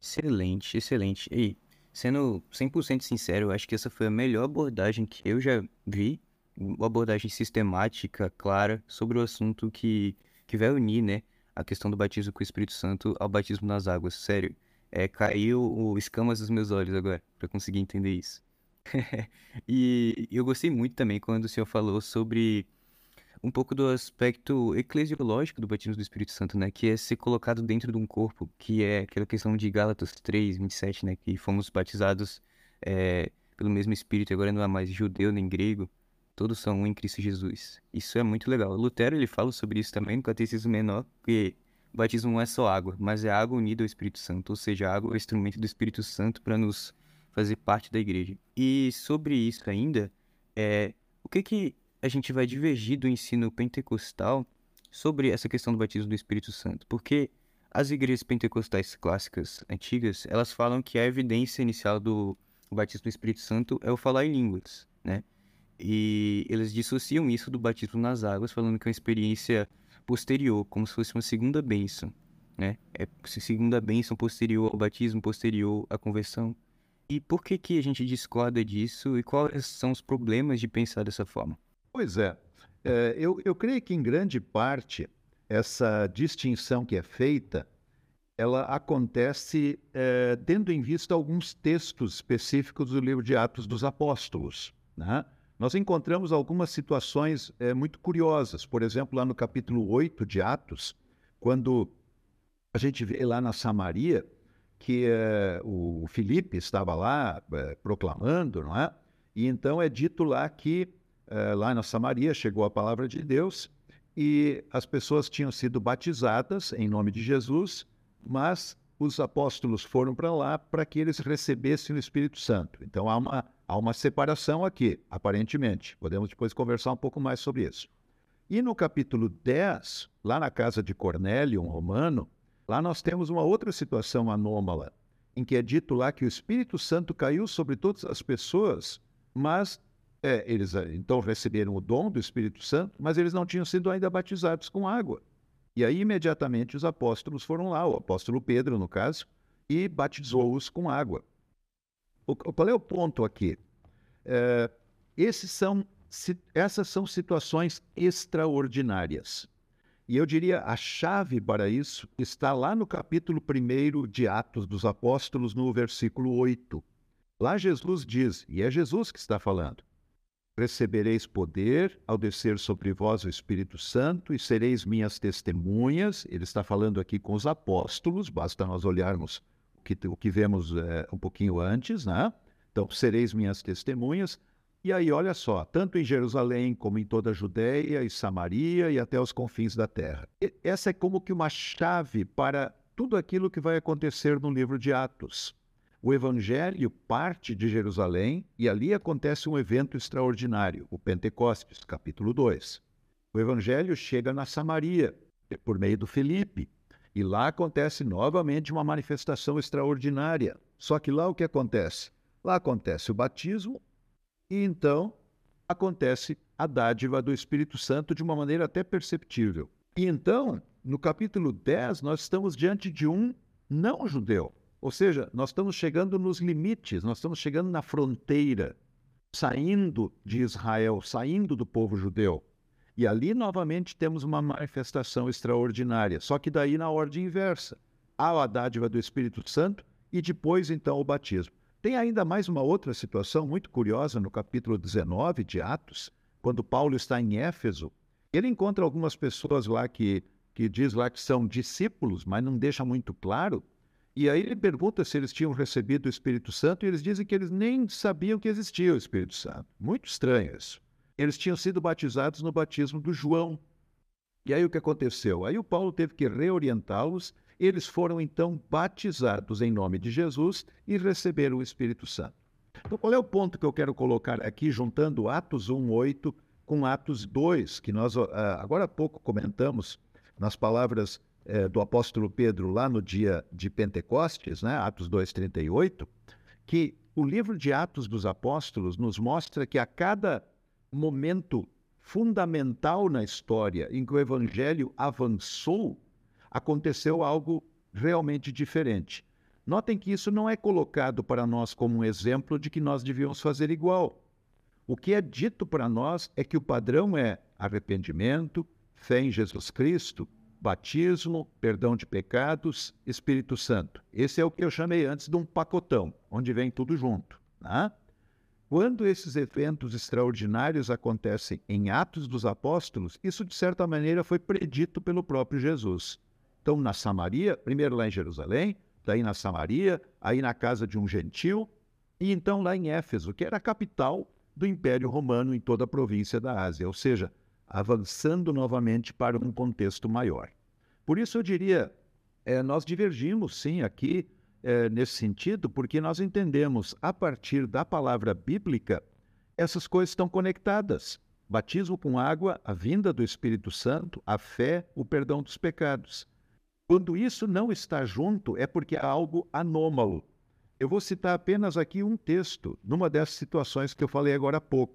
A: Excelente, excelente. E, sendo 100% sincero, eu acho que essa foi a melhor abordagem que eu já vi, uma abordagem sistemática, clara, sobre o assunto que, que vai unir, né, a questão do batismo com o Espírito Santo ao batismo nas águas. Sério, é, caiu o escamas dos meus olhos agora para conseguir entender isso. e eu gostei muito também quando o senhor falou sobre um pouco do aspecto eclesiológico do batismo do Espírito Santo, né? Que é ser colocado dentro de um corpo, que é aquela questão de Gálatas 3, 27, né? Que fomos batizados é, pelo mesmo Espírito, agora não é mais judeu nem grego, todos são um em Cristo Jesus. Isso é muito legal. Lutero ele fala sobre isso também no Catecismo Menor, que batismo não é só água, mas é água unida ao Espírito Santo, ou seja, a água é o instrumento do Espírito Santo para nos fazer parte da igreja. E sobre isso ainda, é, o que que a gente vai divergir do ensino pentecostal sobre essa questão do batismo do Espírito Santo? Porque as igrejas pentecostais clássicas antigas, elas falam que a evidência inicial do batismo do Espírito Santo é o falar em línguas, né? E eles dissociam isso do batismo nas águas, falando que é uma experiência posterior, como se fosse uma segunda bênção, né? É segunda bênção posterior ao batismo, posterior à conversão. E por que que a gente discorda disso e quais são os problemas de pensar dessa forma?
B: Pois é, é eu, eu creio que em grande parte essa distinção que é feita, ela acontece é, tendo em vista alguns textos específicos do livro de Atos dos Apóstolos, né? Nós encontramos algumas situações é, muito curiosas. Por exemplo, lá no capítulo 8 de Atos, quando a gente vê lá na Samaria que é, o Filipe estava lá é, proclamando, não é? E então é dito lá que lá na Samaria chegou a palavra de Deus e as pessoas tinham sido batizadas em nome de Jesus, mas os apóstolos foram para lá para que eles recebessem o Espírito Santo. Então há uma Há uma separação aqui, aparentemente. Podemos depois conversar um pouco mais sobre isso. E no capítulo 10, lá na casa de Cornélio, um romano, lá nós temos uma outra situação anômala, em que é dito lá que o Espírito Santo caiu sobre todas as pessoas, mas é, eles eh, então receberam o dom do Espírito Santo, mas eles não tinham sido ainda batizados com água. E aí, imediatamente, os apóstolos foram lá, o apóstolo Pedro, no caso, e batizou-os com água. O, qual é o ponto aqui? É, esses são, essas são situações extraordinárias. E eu diria a chave para isso está lá no capítulo 1 de Atos dos Apóstolos, no versículo 8. Lá Jesus diz, e é Jesus que está falando: Recebereis poder ao descer sobre vós o Espírito Santo e sereis minhas testemunhas. Ele está falando aqui com os apóstolos, basta nós olharmos que, o que vemos é, um pouquinho antes, né? Então, sereis minhas testemunhas, E aí, olha só, tanto em Jerusalém como em toda a Judéia e Samaria e até os confins da terra. E essa é como que uma chave para tudo aquilo que vai acontecer no livro de Atos. O evangelho parte de Jerusalém e ali acontece um evento extraordinário, o Pentecostes, capítulo 2. O evangelho chega na Samaria, por meio do Felipe, e lá acontece novamente uma manifestação extraordinária. Só que lá o que acontece? Lá acontece o batismo e então acontece a dádiva do Espírito Santo de uma maneira até perceptível. E então, no capítulo 10, nós estamos diante de um não-judeu. Ou seja, nós estamos chegando nos limites, nós estamos chegando na fronteira, saindo de Israel, saindo do povo judeu. E ali novamente temos uma manifestação extraordinária, só que daí na ordem inversa. Há a dádiva do Espírito Santo e depois então o batismo. Tem ainda mais uma outra situação muito curiosa no capítulo 19 de Atos, quando Paulo está em Éfeso. Ele encontra algumas pessoas lá que, que diz lá que são discípulos, mas não deixa muito claro. E aí ele pergunta se eles tinham recebido o Espírito Santo e eles dizem que eles nem sabiam que existia o Espírito Santo. Muito estranho isso. Eles tinham sido batizados no batismo do João. E aí o que aconteceu? Aí o Paulo teve que reorientá-los eles foram então batizados em nome de Jesus e receberam o Espírito Santo. Então, qual é o ponto que eu quero colocar aqui, juntando Atos 1,8 com Atos 2, que nós ah, agora há pouco comentamos nas palavras eh, do apóstolo Pedro lá no dia de Pentecostes, né, Atos 2,38, que o livro de Atos dos Apóstolos nos mostra que a cada momento fundamental na história em que o evangelho avançou, aconteceu algo realmente diferente. Notem que isso não é colocado para nós como um exemplo de que nós devíamos fazer igual. O que é dito para nós é que o padrão é arrependimento, fé em Jesus Cristo, batismo, perdão de pecados, Espírito Santo. Esse é o que eu chamei antes de um pacotão, onde vem tudo junto. Né? Quando esses eventos extraordinários acontecem em Atos dos Apóstolos, isso de certa maneira foi predito pelo próprio Jesus. Então, na Samaria, primeiro lá em Jerusalém, daí na Samaria, aí na casa de um gentil, e então lá em Éfeso, que era a capital do Império Romano em toda a província da Ásia, ou seja, avançando novamente para um contexto maior. Por isso eu diria, é, nós divergimos sim aqui é, nesse sentido, porque nós entendemos a partir da palavra bíblica essas coisas estão conectadas. Batismo com água, a vinda do Espírito Santo, a fé, o perdão dos pecados. Quando isso não está junto, é porque há algo anômalo. Eu vou citar apenas aqui um texto, numa dessas situações que eu falei agora há pouco.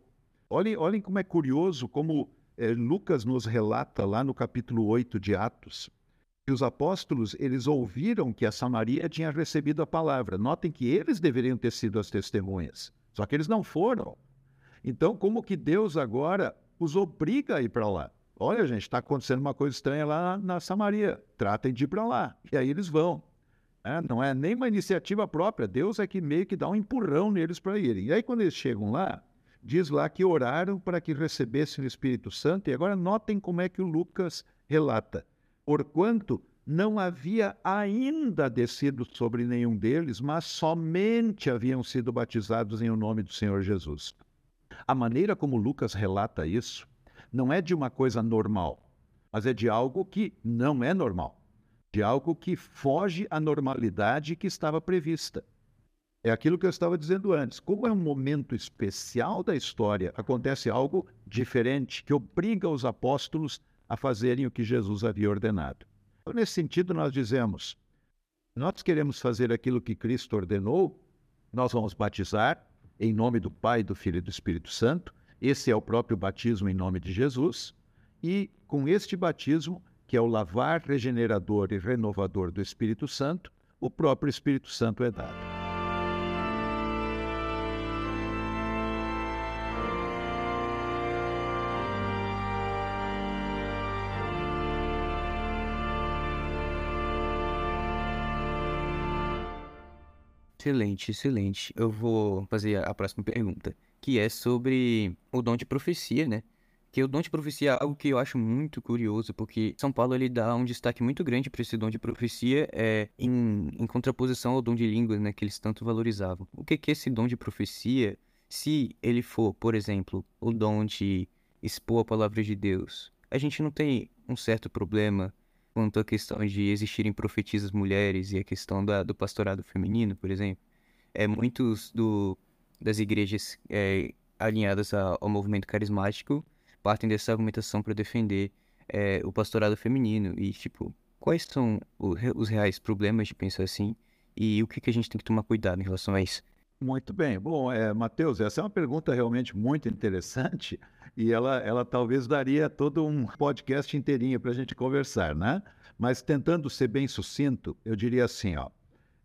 B: Olhem, olhem como é curioso como é, Lucas nos relata lá no capítulo 8 de Atos, que os apóstolos eles ouviram que a Samaria tinha recebido a palavra. Notem que eles deveriam ter sido as testemunhas, só que eles não foram. Então, como que Deus agora os obriga a ir para lá? Olha, gente, está acontecendo uma coisa estranha lá na Samaria. Tratem de ir para lá. E aí eles vão. É, não é nem uma iniciativa própria. Deus é que meio que dá um empurrão neles para irem. E aí, quando eles chegam lá, diz lá que oraram para que recebessem o Espírito Santo. E agora notem como é que o Lucas relata. Porquanto não havia ainda descido sobre nenhum deles, mas somente haviam sido batizados em o nome do Senhor Jesus. A maneira como Lucas relata isso não é de uma coisa normal, mas é de algo que não é normal, de algo que foge à normalidade que estava prevista. É aquilo que eu estava dizendo antes. Como é um momento especial da história, acontece algo diferente que obriga os apóstolos a fazerem o que Jesus havia ordenado. Então, nesse sentido, nós dizemos: nós queremos fazer aquilo que Cristo ordenou, nós vamos batizar em nome do Pai, do Filho e do Espírito Santo, esse é o próprio batismo em nome de Jesus, e com este batismo, que é o lavar regenerador e renovador do Espírito Santo, o próprio Espírito Santo é dado.
A: Excelente, excelente. Eu vou fazer a próxima pergunta que é sobre o dom de profecia, né? Que o dom de profecia é algo que eu acho muito curioso, porque São Paulo ele dá um destaque muito grande para esse dom de profecia é, em, em contraposição ao dom de línguas, né, que eles tanto valorizavam. O que, que é esse dom de profecia Se ele for, por exemplo, o dom de expor a palavra de Deus, a gente não tem um certo problema quanto à questão de existirem profetisas mulheres e a questão da, do pastorado feminino, por exemplo. É, muitos do, das igrejas é, alinhadas ao movimento carismático partem dessa argumentação para defender é, o pastorado feminino e, tipo, quais são os reais problemas de pensar assim e o que, que a gente tem que tomar cuidado em relação a isso?
B: Muito bem. Bom, é, Matheus, essa é uma pergunta realmente muito interessante e ela, ela talvez daria todo um podcast inteirinho para a gente conversar, né? Mas tentando ser bem sucinto, eu diria assim, ó.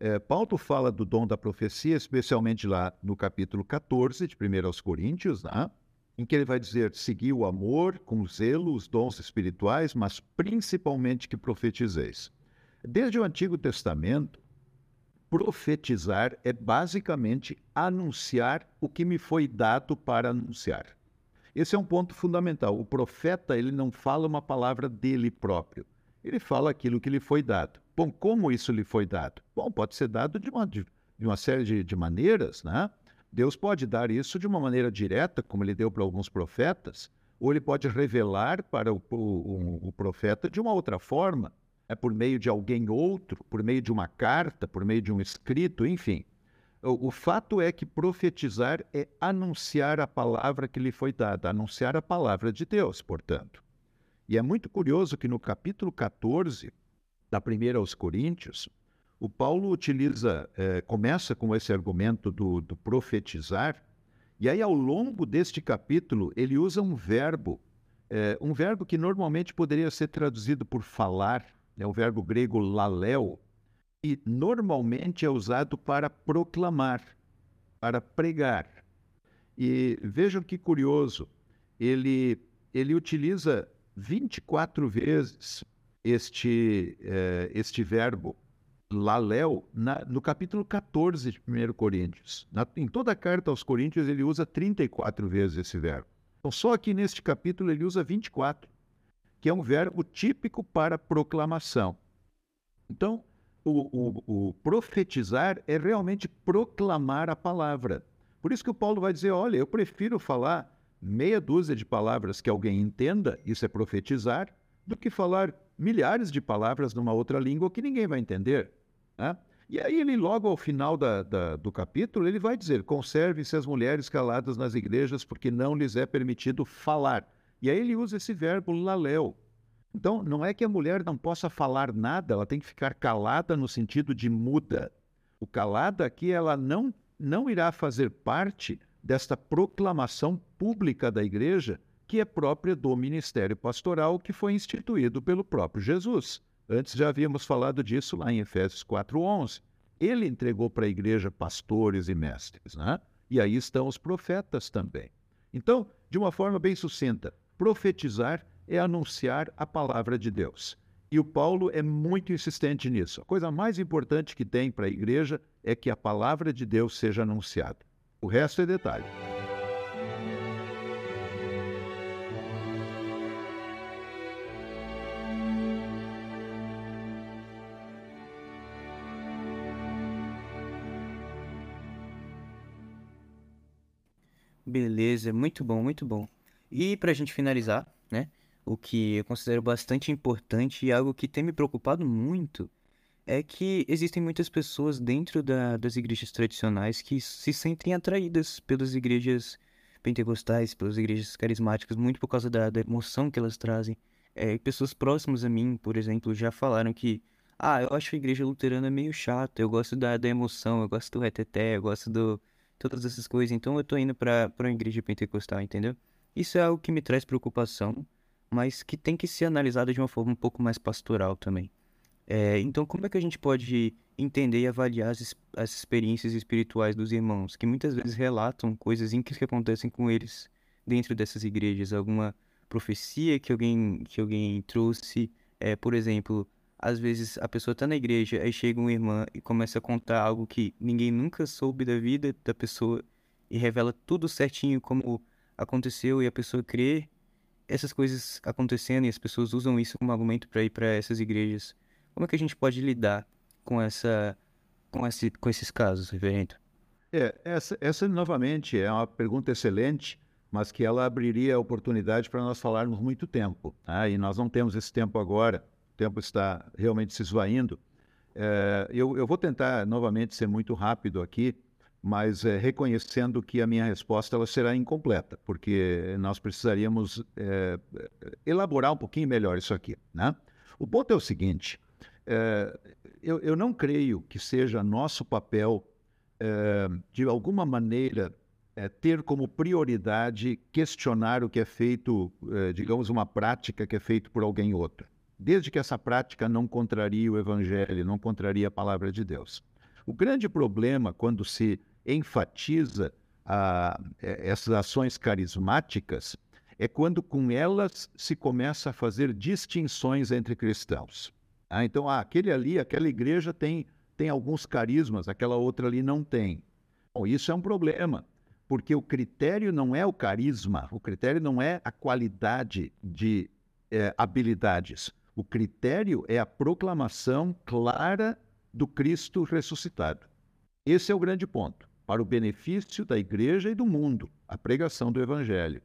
B: É, Paulo fala do dom da profecia, especialmente lá no capítulo 14 de 1 aos Coríntios, né? em que ele vai dizer: seguir o amor, com zelo, os dons espirituais, mas principalmente que profetizeis. Desde o Antigo Testamento, profetizar é basicamente anunciar o que me foi dado para anunciar. Esse é um ponto fundamental. O profeta ele não fala uma palavra dele próprio. Ele fala aquilo que lhe foi dado. Bom, como isso lhe foi dado? Bom, pode ser dado de uma, de, uma série de, de maneiras, né? Deus pode dar isso de uma maneira direta, como ele deu para alguns profetas, ou ele pode revelar para o, o, o, profeta de uma outra forma, é por meio de alguém outro, por meio de uma carta, por meio de um escrito, enfim. O, o fato é que profetizar é anunciar a palavra que lhe foi dada, anunciar a palavra de Deus, portanto. E é muito curioso que no capítulo 14 da primeira aos Coríntios, o Paulo utiliza, é, começa com esse argumento do, do, profetizar, e aí ao longo deste capítulo ele usa um verbo, é, um verbo que normalmente poderia ser traduzido por falar, é o verbo grego laleo, e normalmente é usado para proclamar, para pregar. E vejam que curioso, ele, ele utiliza 24 vezes este, é, este verbo Laléu, na, no capítulo 14 de 1 Coríntios. Na, em toda a carta aos Coríntios, ele usa 34 vezes esse verbo. Então, só aqui neste capítulo ele usa 24, que é um verbo típico para proclamação. Então, o, o, o profetizar é realmente proclamar a palavra. Por isso que o Paulo vai dizer: olha, eu prefiro falar meia dúzia de palavras que alguém entenda, isso é profetizar, do que falar milhares de palavras numa outra língua que ninguém vai entender. Né? E aí ele, logo ao final da, da, do capítulo, ele vai dizer, conserve-se as mulheres caladas nas igrejas, porque não lhes é permitido falar. E aí ele usa esse verbo laleu. Então, não é que a mulher não possa falar nada, ela tem que ficar calada no sentido de muda. O calada aqui, ela não, não irá fazer parte desta proclamação pública da igreja, que é própria do ministério pastoral que foi instituído pelo próprio Jesus. Antes já havíamos falado disso lá em Efésios 4:11. Ele entregou para a igreja pastores e mestres, né? E aí estão os profetas também. Então, de uma forma bem sucinta, profetizar é anunciar a palavra de Deus. E o Paulo é muito insistente nisso. A coisa mais importante que tem para a igreja é que a palavra de Deus seja anunciada. O resto é detalhe.
A: Beleza, muito bom, muito bom. E para a gente finalizar, né? O que eu considero bastante importante e algo que tem me preocupado muito é que existem muitas pessoas dentro da, das igrejas tradicionais que se sentem atraídas pelas igrejas pentecostais, pelas igrejas carismáticas, muito por causa da, da emoção que elas trazem. É, pessoas próximas a mim, por exemplo, já falaram que ah, eu acho a igreja luterana meio chata, eu gosto da, da emoção, eu gosto do reteté, eu gosto do, todas essas coisas. Então eu tô indo para uma igreja pentecostal, entendeu? Isso é algo que me traz preocupação, mas que tem que ser analisado de uma forma um pouco mais pastoral também. É, então, como é que a gente pode entender e avaliar as, as experiências espirituais dos irmãos, que muitas vezes relatam coisas incríveis que acontecem com eles dentro dessas igrejas? Alguma profecia que alguém, que alguém trouxe? É, por exemplo, às vezes a pessoa tá na igreja, aí chega uma irmã e começa a contar algo que ninguém nunca soube da vida da pessoa e revela tudo certinho como aconteceu e a pessoa crê essas coisas acontecendo e as pessoas usam isso como argumento para ir para essas igrejas. Como é que a gente pode lidar com essa com esse com esses casos, reverendo?
B: É, essa, essa novamente é uma pergunta excelente, mas que ela abriria a oportunidade para nós falarmos muito tempo. Tá? E nós não temos esse tempo agora, tempo está realmente se esvaindo. É, eu, eu, vou tentar novamente ser muito rápido aqui, mas é, reconhecendo que a minha resposta ela será incompleta, porque nós precisaríamos é, elaborar um pouquinho melhor isso aqui. Né? O ponto é o seguinte: é, eu, eu, não creio que seja nosso papel, é, de alguma maneira, é, ter como prioridade questionar o que é feito, digamos, uma prática que é feita por alguém outra desde que essa prática não contrarie o Evangelho, não contrarie a palavra de Deus. O grande problema quando se enfatiza a, é, essas ações carismáticas é quando com elas se começa a fazer distinções entre cristãos. Ah, então, ah, aquele ali, aquela igreja tem, tem alguns carismas, aquela outra ali não tem. Bom, isso é um problema, porque o critério não é o carisma, o critério não é a qualidade de é, habilidades. O critério é a proclamação clara do Cristo ressuscitado. Esse é o grande ponto, para o benefício da igreja e do mundo, a pregação do Evangelho.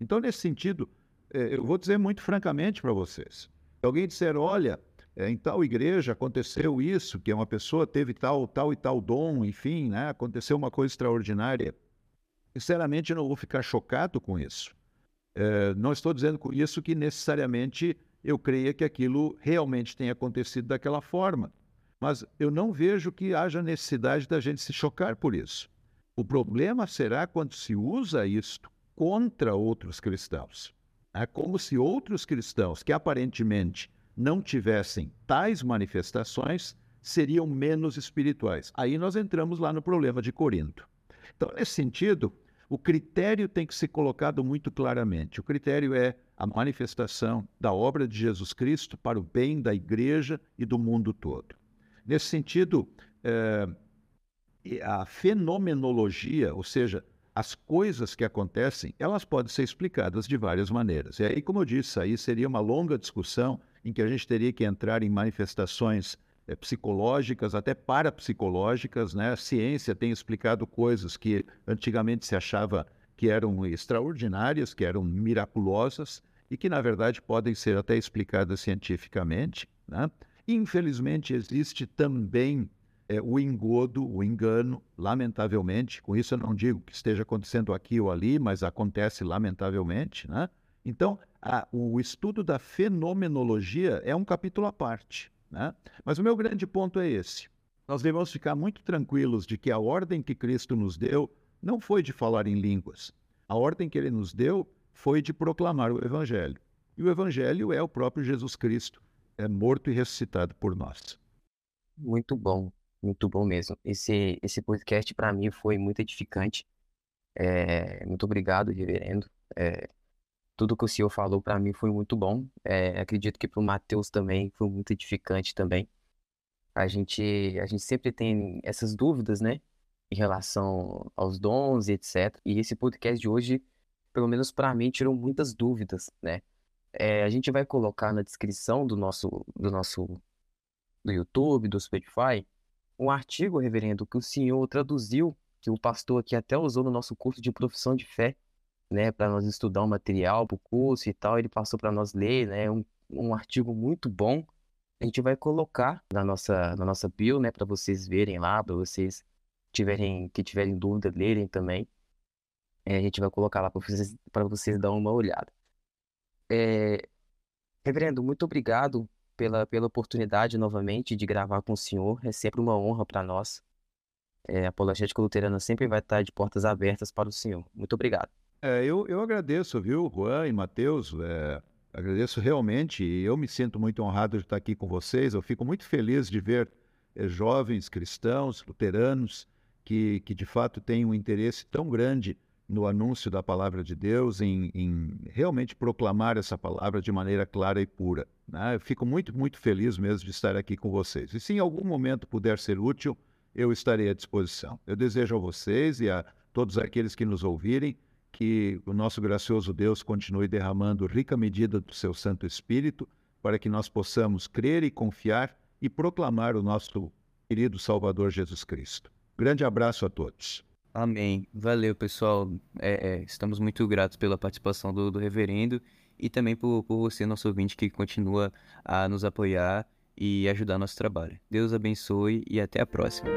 B: Então, nesse sentido, é, eu vou dizer muito francamente para vocês: se alguém disser, olha, é, em tal igreja aconteceu isso, que uma pessoa teve tal, tal e tal dom, enfim, né, aconteceu uma coisa extraordinária. Sinceramente, eu não vou ficar chocado com isso. É, não estou dizendo com isso que necessariamente eu creia que aquilo realmente tenha acontecido daquela forma. Mas eu não vejo que haja necessidade da gente se chocar por isso. O problema será quando se usa isto contra outros cristãos. É como se outros cristãos que aparentemente não tivessem tais manifestações seriam menos espirituais. Aí nós entramos lá no problema de Corinto. Então, nesse sentido, o critério tem que ser colocado muito claramente. O critério é a manifestação da obra de Jesus Cristo para o bem da igreja e do mundo todo. Nesse sentido, é, a fenomenologia, ou seja, as coisas que acontecem, elas podem ser explicadas de várias maneiras. E aí, como eu disse, aí seria uma longa discussão em que a gente teria que entrar em manifestações psicológicas, até parapsicológicas, né? A ciência tem explicado coisas que antigamente se achava que eram extraordinárias, que eram miraculosas e que, na verdade, podem ser até explicadas cientificamente. Né? Infelizmente, existe também é, o engodo, o engano, lamentavelmente. Com isso, eu não digo que esteja acontecendo aqui ou ali, mas acontece lamentavelmente. Né? Então, a, o estudo da fenomenologia é um capítulo à parte. Né? Mas o meu grande ponto é esse. Nós devemos ficar muito tranquilos de que a ordem que Cristo nos deu não foi de falar em línguas. A ordem que ele nos deu foi de proclamar o Evangelho. E o Evangelho é o próprio Jesus Cristo, é morto e ressuscitado por nós.
C: Muito bom, muito bom mesmo. Esse, esse podcast para mim foi muito edificante. É, muito obrigado, reverendo. É, tudo que o senhor falou para mim foi muito bom. É, acredito que para o Mateus também foi muito edificante também. A gente, a gente sempre tem essas dúvidas, né? Em relação aos dons e etc. E esse podcast de hoje, pelo menos para mim, tirou muitas dúvidas, né? É, a gente vai colocar na descrição do nosso, do nosso do YouTube, do Spotify, um artigo, reverendo, que o senhor traduziu, que o pastor aqui até usou no nosso curso de profissão de fé né, para nós estudar um material para o curso e tal. Ele passou para nós ler, né, um, um artigo muito bom. A gente vai colocar na nossa, na nossa bio, né, para vocês verem lá, para vocês tiverem, que tiverem dúvida, lerem também. É, a gente vai colocar lá para vocês, para vocês dar uma olhada. É, reverendo, muito obrigado pela, pela oportunidade novamente de gravar com o senhor. É sempre uma honra para nós. É, a Apologética Luterana sempre vai estar de portas abertas para o senhor. Muito obrigado.
B: É, eu, eu agradeço, viu, Juan e Matheus. É, agradeço realmente. Eu me sinto muito honrado de estar aqui com vocês. Eu fico muito feliz de ver é, jovens cristãos, luteranos, que, que de fato têm um interesse tão grande no anúncio da palavra de Deus, em, em realmente proclamar essa palavra de maneira clara e pura. Né? Eu fico muito, muito feliz mesmo de estar aqui com vocês. E se em algum momento puder ser útil, eu estarei à disposição. Eu desejo a vocês e a todos aqueles que nos ouvirem que o nosso gracioso Deus continue derramando rica medida do seu Santo Espírito para que nós possamos crer e confiar e proclamar o nosso querido Salvador Jesus Cristo. Grande abraço a todos.
A: Amém. Valeu, pessoal. É, é, estamos muito gratos pela participação do, do reverendo e também por, por você, nosso ouvinte, que continua a nos apoiar e ajudar nosso trabalho. Deus abençoe e até a próxima.